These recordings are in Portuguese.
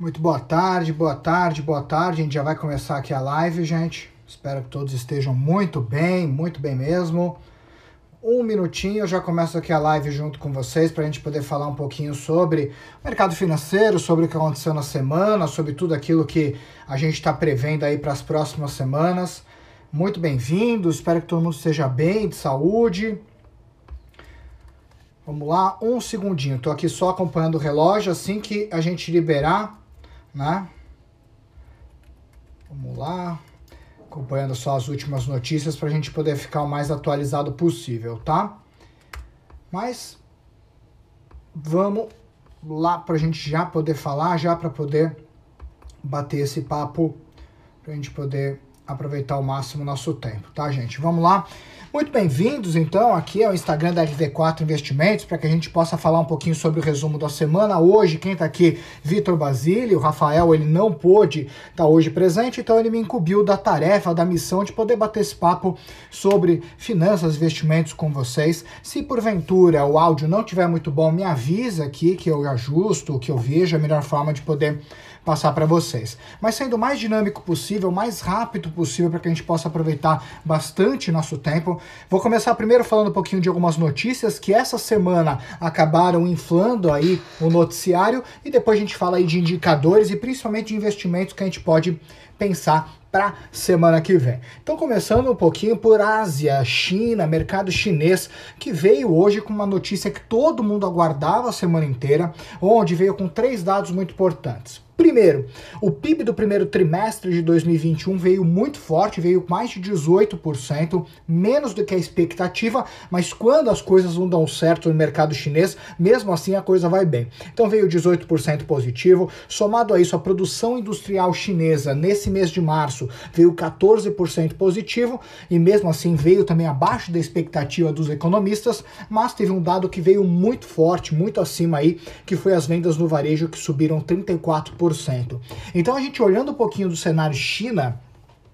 Muito boa tarde, boa tarde, boa tarde. A gente já vai começar aqui a live, gente. Espero que todos estejam muito bem, muito bem mesmo. Um minutinho, eu já começo aqui a live junto com vocês para a gente poder falar um pouquinho sobre mercado financeiro, sobre o que aconteceu na semana, sobre tudo aquilo que a gente está prevendo aí para as próximas semanas. Muito bem-vindos, espero que todo mundo esteja bem, de saúde. Vamos lá, um segundinho. Estou aqui só acompanhando o relógio. Assim que a gente liberar, né? Vamos lá. Acompanhando só as últimas notícias para a gente poder ficar o mais atualizado possível, tá? Mas vamos lá para a gente já poder falar, já para poder bater esse papo, para a gente poder aproveitar ao máximo o nosso tempo, tá, gente? Vamos lá. Muito bem-vindos, então, aqui ao Instagram da LV4 Investimentos, para que a gente possa falar um pouquinho sobre o resumo da semana. Hoje, quem está aqui, Vitor Basílio, o Rafael, ele não pôde estar tá hoje presente, então ele me incumbiu da tarefa, da missão de poder bater esse papo sobre finanças, investimentos com vocês. Se porventura o áudio não estiver muito bom, me avisa aqui que eu ajusto, que eu vejo a melhor forma de poder passar para vocês. Mas sendo o mais dinâmico possível, mais rápido possível, para que a gente possa aproveitar bastante nosso tempo. Vou começar primeiro falando um pouquinho de algumas notícias que essa semana acabaram inflando aí o noticiário e depois a gente fala aí de indicadores e principalmente de investimentos que a gente pode pensar para semana que vem. Então, começando um pouquinho por Ásia, China, mercado chinês, que veio hoje com uma notícia que todo mundo aguardava a semana inteira, onde veio com três dados muito importantes. Primeiro, o PIB do primeiro trimestre de 2021 veio muito forte, veio mais de 18%, menos do que a expectativa, mas quando as coisas não dão certo no mercado chinês, mesmo assim a coisa vai bem. Então veio 18% positivo, somado a isso a produção industrial chinesa nesse mês de março veio 14% positivo e mesmo assim veio também abaixo da expectativa dos economistas, mas teve um dado que veio muito forte, muito acima aí, que foi as vendas no varejo que subiram 34%. Então a gente olhando um pouquinho do cenário China,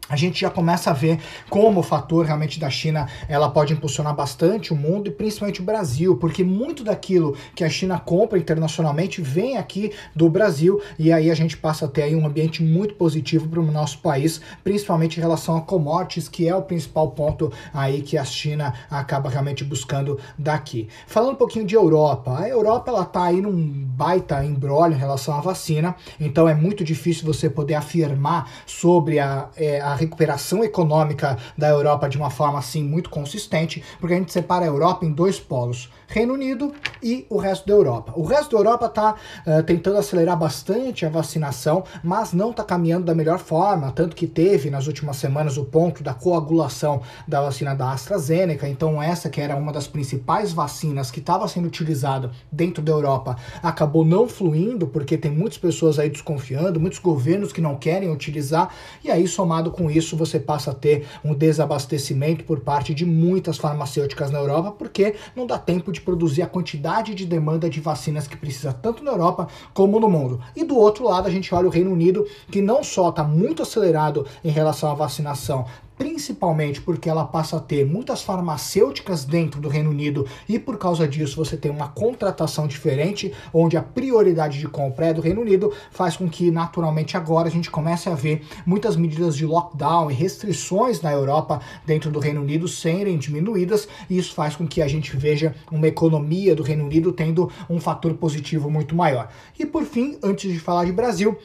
a gente já começa a ver como o fator realmente da China ela pode impulsionar bastante o mundo e principalmente o Brasil, porque muito daquilo que a China compra internacionalmente vem aqui do Brasil e aí a gente passa a ter um ambiente muito positivo para o nosso país, principalmente em relação a commodities, que é o principal ponto aí que a China acaba realmente buscando daqui. Falando um pouquinho de Europa, a Europa ela tá aí num baita embrolho em relação à vacina, então é muito difícil você poder afirmar sobre a, é, a recuperação econômica da Europa de uma forma assim muito consistente, porque a gente separa a Europa em dois polos. Reino Unido e o resto da Europa. O resto da Europa está uh, eh, tentando acelerar bastante a vacinação, mas não está caminhando da melhor forma, tanto que teve nas últimas semanas o ponto da coagulação da vacina da AstraZeneca, então essa que era uma das principais vacinas que estava sendo utilizada dentro da Europa, acabou não fluindo, porque tem muitas pessoas aí desconfiando, muitos governos que não querem utilizar, e aí somado com isso você passa a ter um desabastecimento por parte de muitas farmacêuticas na Europa, porque não dá tempo de produzir a quantidade de demanda de vacinas que precisa tanto na Europa como no mundo. E do outro lado, a gente olha o Reino Unido, que não só está muito acelerado em relação à vacinação, principalmente porque ela passa a ter muitas farmacêuticas dentro do Reino Unido e por causa disso você tem uma contratação diferente, onde a prioridade de compra é do Reino Unido, faz com que naturalmente agora a gente comece a ver muitas medidas de lockdown e restrições na Europa dentro do Reino Unido serem diminuídas, e isso faz com que a gente veja uma economia do Reino Unido tendo um fator positivo muito maior. E por fim, antes de falar de Brasil,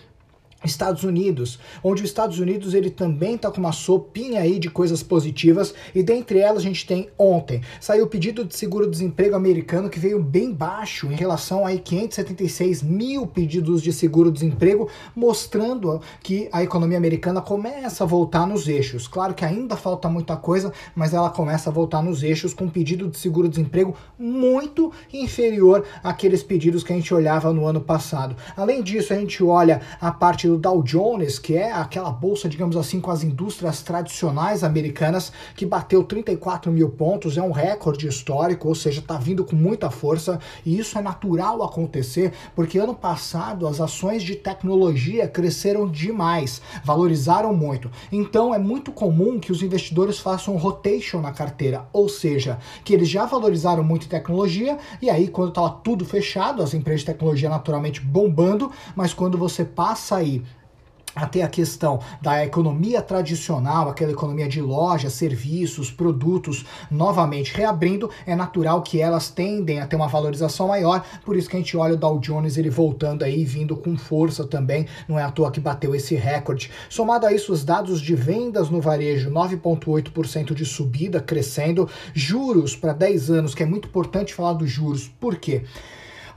Estados Unidos, onde os Estados Unidos ele também está com uma sopinha aí de coisas positivas e dentre elas a gente tem ontem saiu o pedido de seguro-desemprego americano que veio bem baixo em relação a 576 mil pedidos de seguro-desemprego, mostrando que a economia americana começa a voltar nos eixos. Claro que ainda falta muita coisa, mas ela começa a voltar nos eixos com um pedido de seguro-desemprego muito inferior àqueles pedidos que a gente olhava no ano passado. Além disso, a gente olha a parte do Dow Jones, que é aquela bolsa, digamos assim, com as indústrias tradicionais americanas, que bateu 34 mil pontos, é um recorde histórico, ou seja, está vindo com muita força, e isso é natural acontecer, porque ano passado as ações de tecnologia cresceram demais, valorizaram muito. Então é muito comum que os investidores façam rotation na carteira, ou seja, que eles já valorizaram muito tecnologia, e aí quando estava tudo fechado, as empresas de tecnologia naturalmente bombando, mas quando você passa aí até a questão da economia tradicional, aquela economia de lojas, serviços, produtos, novamente reabrindo, é natural que elas tendem a ter uma valorização maior, por isso que a gente olha o Dow Jones ele voltando aí, vindo com força também, não é à toa que bateu esse recorde. Somado a isso, os dados de vendas no varejo, 9,8% de subida, crescendo, juros para 10 anos, que é muito importante falar dos juros, por quê?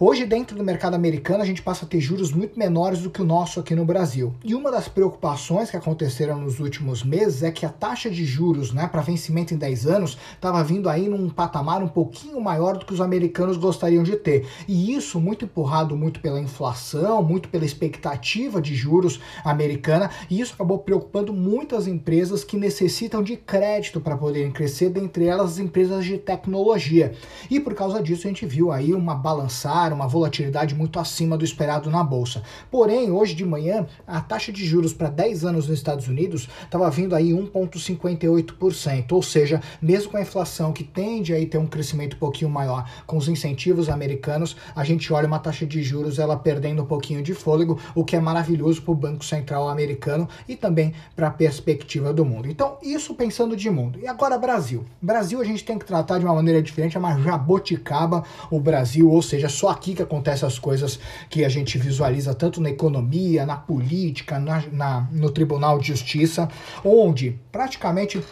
Hoje, dentro do mercado americano, a gente passa a ter juros muito menores do que o nosso aqui no Brasil. E uma das preocupações que aconteceram nos últimos meses é que a taxa de juros né, para vencimento em 10 anos estava vindo aí num patamar um pouquinho maior do que os americanos gostariam de ter. E isso muito empurrado muito pela inflação, muito pela expectativa de juros americana, e isso acabou preocupando muitas empresas que necessitam de crédito para poderem crescer, dentre elas as empresas de tecnologia. E por causa disso a gente viu aí uma balançada uma volatilidade muito acima do esperado na bolsa. Porém, hoje de manhã, a taxa de juros para 10 anos nos Estados Unidos estava vindo aí 1,58%, ou seja, mesmo com a inflação que tende a ter um crescimento um pouquinho maior com os incentivos americanos, a gente olha uma taxa de juros ela perdendo um pouquinho de fôlego, o que é maravilhoso para o Banco Central americano e também para a perspectiva do mundo. Então, isso pensando de mundo. E agora Brasil. Brasil a gente tem que tratar de uma maneira diferente, é uma jaboticaba o Brasil, ou seja, só aqui que acontecem as coisas que a gente visualiza tanto na economia, na política, na, na no Tribunal de Justiça, onde praticamente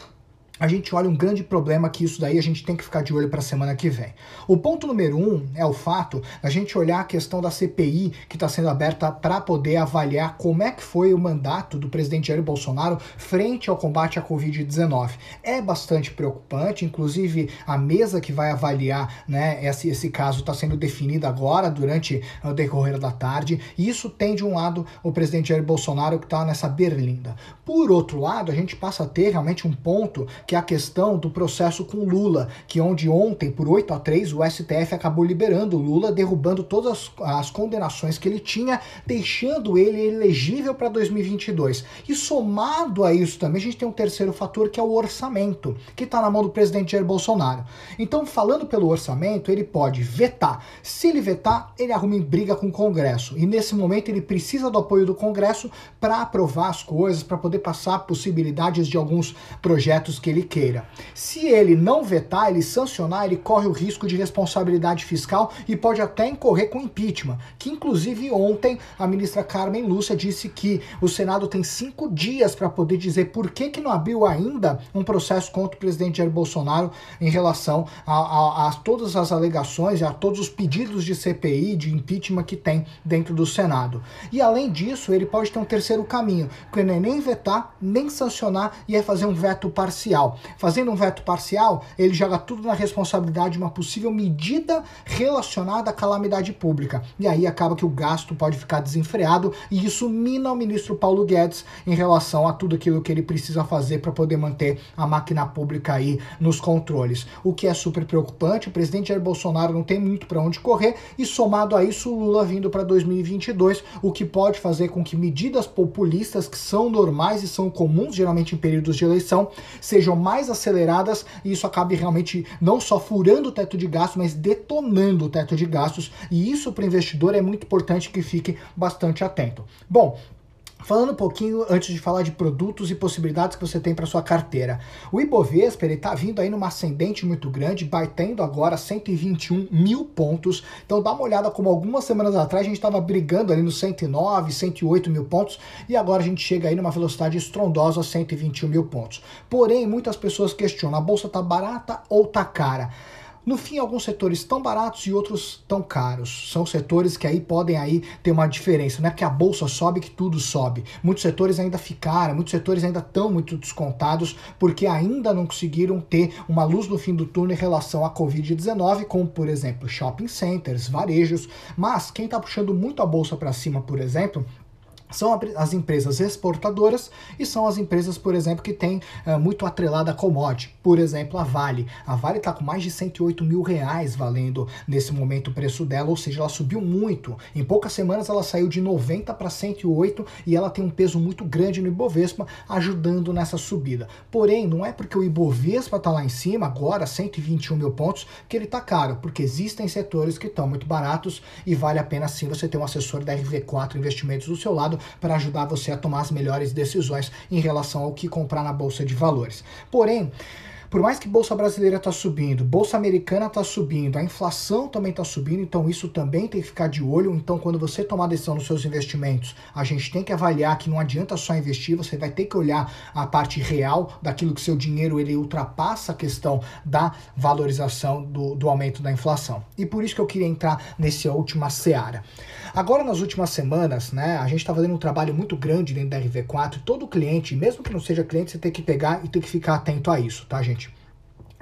a gente olha um grande problema que isso daí a gente tem que ficar de olho para a semana que vem. O ponto número um é o fato da gente olhar a questão da CPI que está sendo aberta para poder avaliar como é que foi o mandato do presidente Jair Bolsonaro frente ao combate à Covid-19. É bastante preocupante, inclusive a mesa que vai avaliar né, esse, esse caso está sendo definida agora durante o decorrer da tarde, e isso tem de um lado o presidente Jair Bolsonaro que está nessa berlinda. Por outro lado, a gente passa a ter realmente um ponto que é a questão do processo com Lula, que onde ontem, por 8 a 3, o STF acabou liberando Lula, derrubando todas as, as condenações que ele tinha, deixando ele elegível para 2022. E somado a isso também, a gente tem um terceiro fator que é o orçamento, que está na mão do presidente Jair Bolsonaro. Então, falando pelo orçamento, ele pode vetar. Se ele vetar, ele arruma em briga com o Congresso. E nesse momento ele precisa do apoio do Congresso para aprovar as coisas, para poder passar possibilidades de alguns projetos que ele queira. Se ele não vetar, ele sancionar, ele corre o risco de responsabilidade fiscal e pode até incorrer com impeachment. Que inclusive ontem a ministra Carmen Lúcia disse que o Senado tem cinco dias para poder dizer por que, que não abriu ainda um processo contra o presidente Jair Bolsonaro em relação a, a, a todas as alegações a todos os pedidos de CPI, de impeachment que tem dentro do Senado. E além disso, ele pode ter um terceiro caminho, que não é nem vetar, nem sancionar e é fazer um veto parcial. Fazendo um veto parcial, ele joga tudo na responsabilidade de uma possível medida relacionada à calamidade pública. E aí acaba que o gasto pode ficar desenfreado e isso mina o ministro Paulo Guedes em relação a tudo aquilo que ele precisa fazer para poder manter a máquina pública aí nos controles. O que é super preocupante, o presidente Jair Bolsonaro não tem muito para onde correr e somado a isso o Lula vindo para 2022, o que pode fazer com que medidas populistas que são normais e são comuns geralmente em períodos de eleição sejam mais aceleradas e isso acabe realmente não só furando o teto de gastos, mas detonando o teto de gastos. E isso para o investidor é muito importante que fique bastante atento. Bom, Falando um pouquinho antes de falar de produtos e possibilidades que você tem para sua carteira. O Ibovespa ele está vindo aí numa ascendente muito grande, batendo agora 121 mil pontos. Então dá uma olhada como algumas semanas atrás a gente estava brigando ali nos 109, 108 mil pontos e agora a gente chega aí numa velocidade estrondosa a 121 mil pontos. Porém, muitas pessoas questionam: a bolsa está barata ou está cara? No fim, alguns setores estão baratos e outros tão caros. São setores que aí podem aí ter uma diferença. Não é porque a bolsa sobe que tudo sobe. Muitos setores ainda ficaram, muitos setores ainda estão muito descontados porque ainda não conseguiram ter uma luz no fim do túnel em relação à Covid-19, como por exemplo shopping centers, varejos. Mas quem está puxando muito a bolsa para cima, por exemplo, são as empresas exportadoras e são as empresas, por exemplo, que têm é, muito atrelada a commodity. Por exemplo, a Vale. A Vale está com mais de 108 mil reais valendo nesse momento o preço dela, ou seja, ela subiu muito. Em poucas semanas ela saiu de 90 para 108 e ela tem um peso muito grande no Ibovespa, ajudando nessa subida. Porém, não é porque o Ibovespa está lá em cima, agora 121 mil pontos, que ele está caro, porque existem setores que estão muito baratos e vale a pena sim você ter um assessor da RV4 Investimentos do seu lado para ajudar você a tomar as melhores decisões em relação ao que comprar na bolsa de valores. Porém, por mais que bolsa brasileira está subindo, bolsa americana está subindo, a inflação também está subindo, então isso também tem que ficar de olho. Então, quando você tomar decisão nos seus investimentos, a gente tem que avaliar que não adianta só investir, você vai ter que olhar a parte real daquilo que seu dinheiro ele ultrapassa a questão da valorização do, do aumento da inflação. E por isso que eu queria entrar nessa última seara. Agora, nas últimas semanas, né, a gente está fazendo um trabalho muito grande dentro da RV4. Todo cliente, mesmo que não seja cliente, você tem que pegar e tem que ficar atento a isso, tá, gente?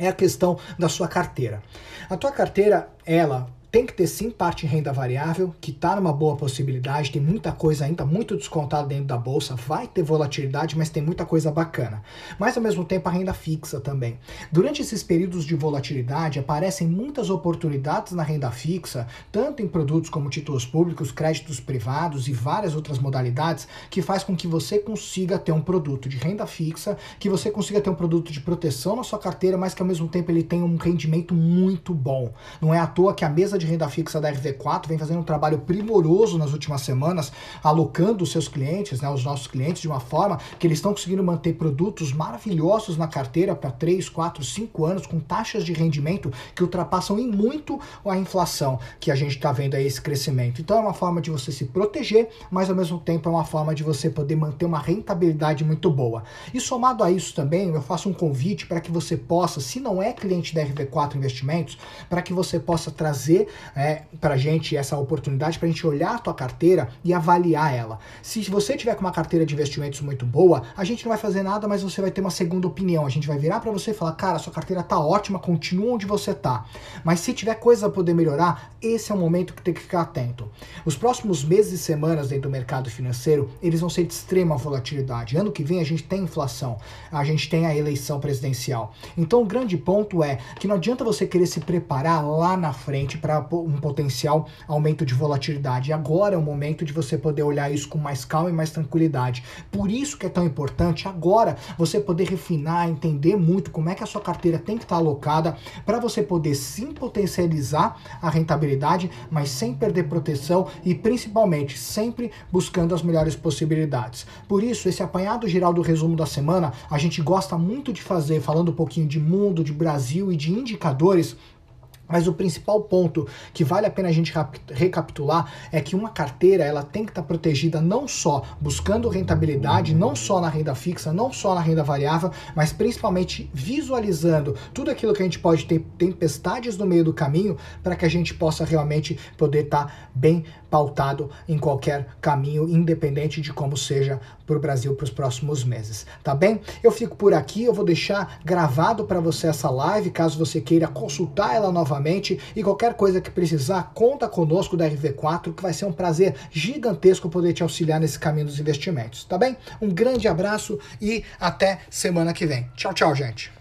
É a questão da sua carteira. A tua carteira, ela tem que ter sim parte em renda variável, que está numa boa possibilidade, tem muita coisa ainda muito descontada dentro da bolsa, vai ter volatilidade, mas tem muita coisa bacana. Mas ao mesmo tempo a renda fixa também. Durante esses períodos de volatilidade aparecem muitas oportunidades na renda fixa, tanto em produtos como títulos públicos, créditos privados e várias outras modalidades, que faz com que você consiga ter um produto de renda fixa, que você consiga ter um produto de proteção na sua carteira, mas que ao mesmo tempo ele tenha um rendimento muito bom. Não é à toa que a mesa de renda fixa da RV4 vem fazendo um trabalho primoroso nas últimas semanas, alocando os seus clientes, né, os nossos clientes, de uma forma que eles estão conseguindo manter produtos maravilhosos na carteira para 3, 4, 5 anos, com taxas de rendimento que ultrapassam em muito a inflação que a gente está vendo aí esse crescimento. Então é uma forma de você se proteger, mas ao mesmo tempo é uma forma de você poder manter uma rentabilidade muito boa. E somado a isso também, eu faço um convite para que você possa, se não é cliente da RV4 Investimentos, para que você possa trazer é, para gente essa oportunidade para gente olhar a tua carteira e avaliar ela. Se você tiver com uma carteira de investimentos muito boa, a gente não vai fazer nada, mas você vai ter uma segunda opinião. A gente vai virar para você e falar, cara, sua carteira tá ótima, continua onde você tá. Mas se tiver coisa a poder melhorar, esse é o momento que tem que ficar atento. Os próximos meses e semanas dentro do mercado financeiro, eles vão ser de extrema volatilidade. Ano que vem a gente tem inflação, a gente tem a eleição presidencial. Então o grande ponto é que não adianta você querer se preparar lá na frente para um potencial aumento de volatilidade. E agora é o momento de você poder olhar isso com mais calma e mais tranquilidade. Por isso que é tão importante agora você poder refinar, entender muito como é que a sua carteira tem que estar alocada para você poder sim potencializar a rentabilidade, mas sem perder proteção e principalmente sempre buscando as melhores possibilidades. Por isso, esse apanhado geral do resumo da semana, a gente gosta muito de fazer falando um pouquinho de mundo, de Brasil e de indicadores mas o principal ponto que vale a pena a gente recapitular é que uma carteira ela tem que estar tá protegida não só buscando rentabilidade, não só na renda fixa, não só na renda variável, mas principalmente visualizando tudo aquilo que a gente pode ter tempestades no meio do caminho para que a gente possa realmente poder estar tá bem pautado em qualquer caminho, independente de como seja para o Brasil para os próximos meses, tá bem? Eu fico por aqui, eu vou deixar gravado para você essa live, caso você queira consultar ela novamente e qualquer coisa que precisar, conta conosco da RV4, que vai ser um prazer gigantesco poder te auxiliar nesse caminho dos investimentos, tá bem? Um grande abraço e até semana que vem. Tchau, tchau, gente.